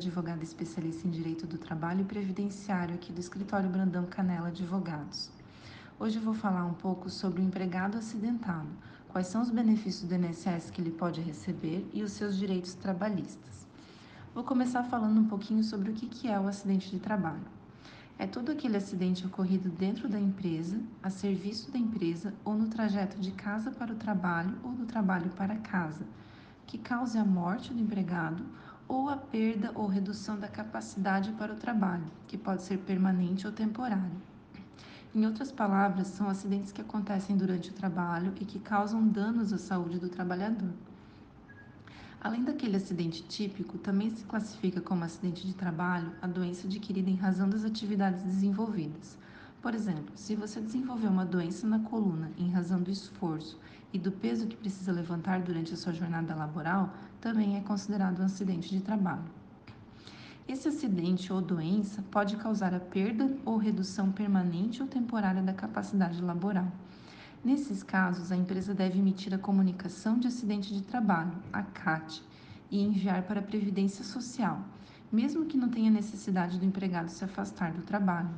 advogada especialista em Direito do Trabalho e Previdenciário aqui do Escritório Brandão Canela Advogados. Hoje vou falar um pouco sobre o empregado acidentado, quais são os benefícios do INSS que ele pode receber e os seus direitos trabalhistas. Vou começar falando um pouquinho sobre o que é o acidente de trabalho. É todo aquele acidente ocorrido dentro da empresa, a serviço da empresa ou no trajeto de casa para o trabalho ou do trabalho para casa que cause a morte do empregado ou a perda ou redução da capacidade para o trabalho, que pode ser permanente ou temporário. Em outras palavras, são acidentes que acontecem durante o trabalho e que causam danos à saúde do trabalhador. Além daquele acidente típico, também se classifica como acidente de trabalho a doença adquirida em razão das atividades desenvolvidas. Por exemplo, se você desenvolveu uma doença na coluna em razão do esforço e do peso que precisa levantar durante a sua jornada laboral, também é considerado um acidente de trabalho. Esse acidente ou doença pode causar a perda ou redução permanente ou temporária da capacidade laboral. Nesses casos, a empresa deve emitir a comunicação de acidente de trabalho, a CAT, e enviar para a Previdência Social, mesmo que não tenha necessidade do empregado se afastar do trabalho.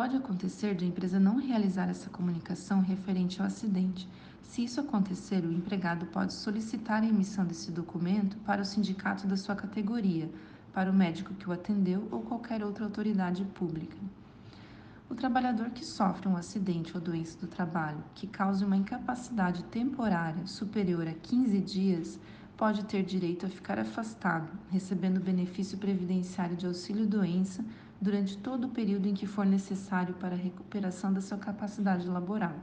Pode acontecer de a empresa não realizar essa comunicação referente ao acidente. Se isso acontecer, o empregado pode solicitar a emissão desse documento para o sindicato da sua categoria, para o médico que o atendeu ou qualquer outra autoridade pública. O trabalhador que sofre um acidente ou doença do trabalho que cause uma incapacidade temporária superior a 15 dias pode ter direito a ficar afastado, recebendo benefício previdenciário de auxílio-doença durante todo o período em que for necessário para a recuperação da sua capacidade laboral.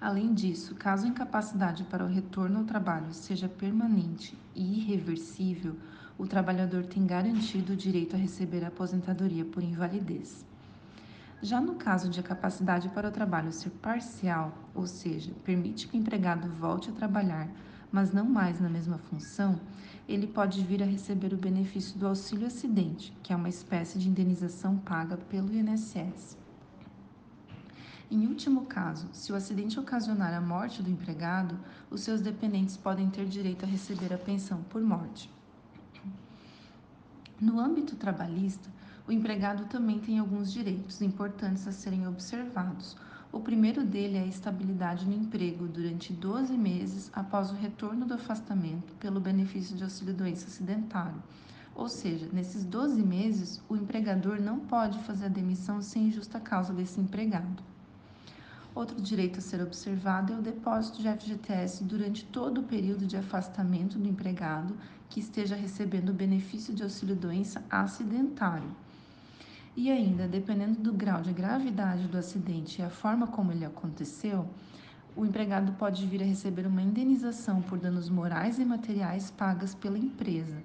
Além disso, caso a incapacidade para o retorno ao trabalho seja permanente e irreversível, o trabalhador tem garantido o direito a receber a aposentadoria por invalidez. Já no caso de a capacidade para o trabalho ser parcial, ou seja, permite que o empregado volte a trabalhar, mas não mais na mesma função, ele pode vir a receber o benefício do auxílio acidente, que é uma espécie de indenização paga pelo INSS. Em último caso, se o acidente ocasionar a morte do empregado, os seus dependentes podem ter direito a receber a pensão por morte. No âmbito trabalhista, o empregado também tem alguns direitos importantes a serem observados, o primeiro dele é a estabilidade no emprego durante 12 meses após o retorno do afastamento pelo benefício de auxílio-doença acidentário. Ou seja, nesses 12 meses, o empregador não pode fazer a demissão sem justa causa desse empregado. Outro direito a ser observado é o depósito de FGTS durante todo o período de afastamento do empregado que esteja recebendo o benefício de auxílio-doença acidentário. E ainda, dependendo do grau de gravidade do acidente e a forma como ele aconteceu, o empregado pode vir a receber uma indenização por danos morais e materiais pagas pela empresa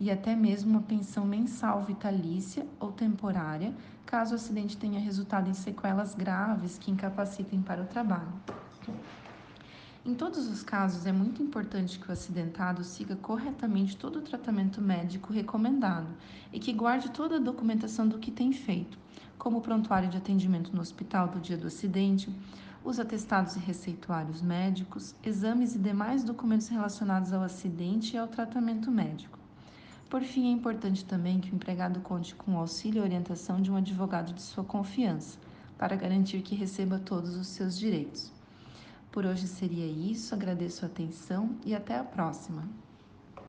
e até mesmo uma pensão mensal vitalícia ou temporária, caso o acidente tenha resultado em sequelas graves que incapacitem para o trabalho. Em todos os casos, é muito importante que o acidentado siga corretamente todo o tratamento médico recomendado e que guarde toda a documentação do que tem feito, como o prontuário de atendimento no hospital do dia do acidente, os atestados e receituários médicos, exames e demais documentos relacionados ao acidente e ao tratamento médico. Por fim, é importante também que o empregado conte com o auxílio e orientação de um advogado de sua confiança, para garantir que receba todos os seus direitos. Por hoje seria isso, agradeço a atenção e até a próxima.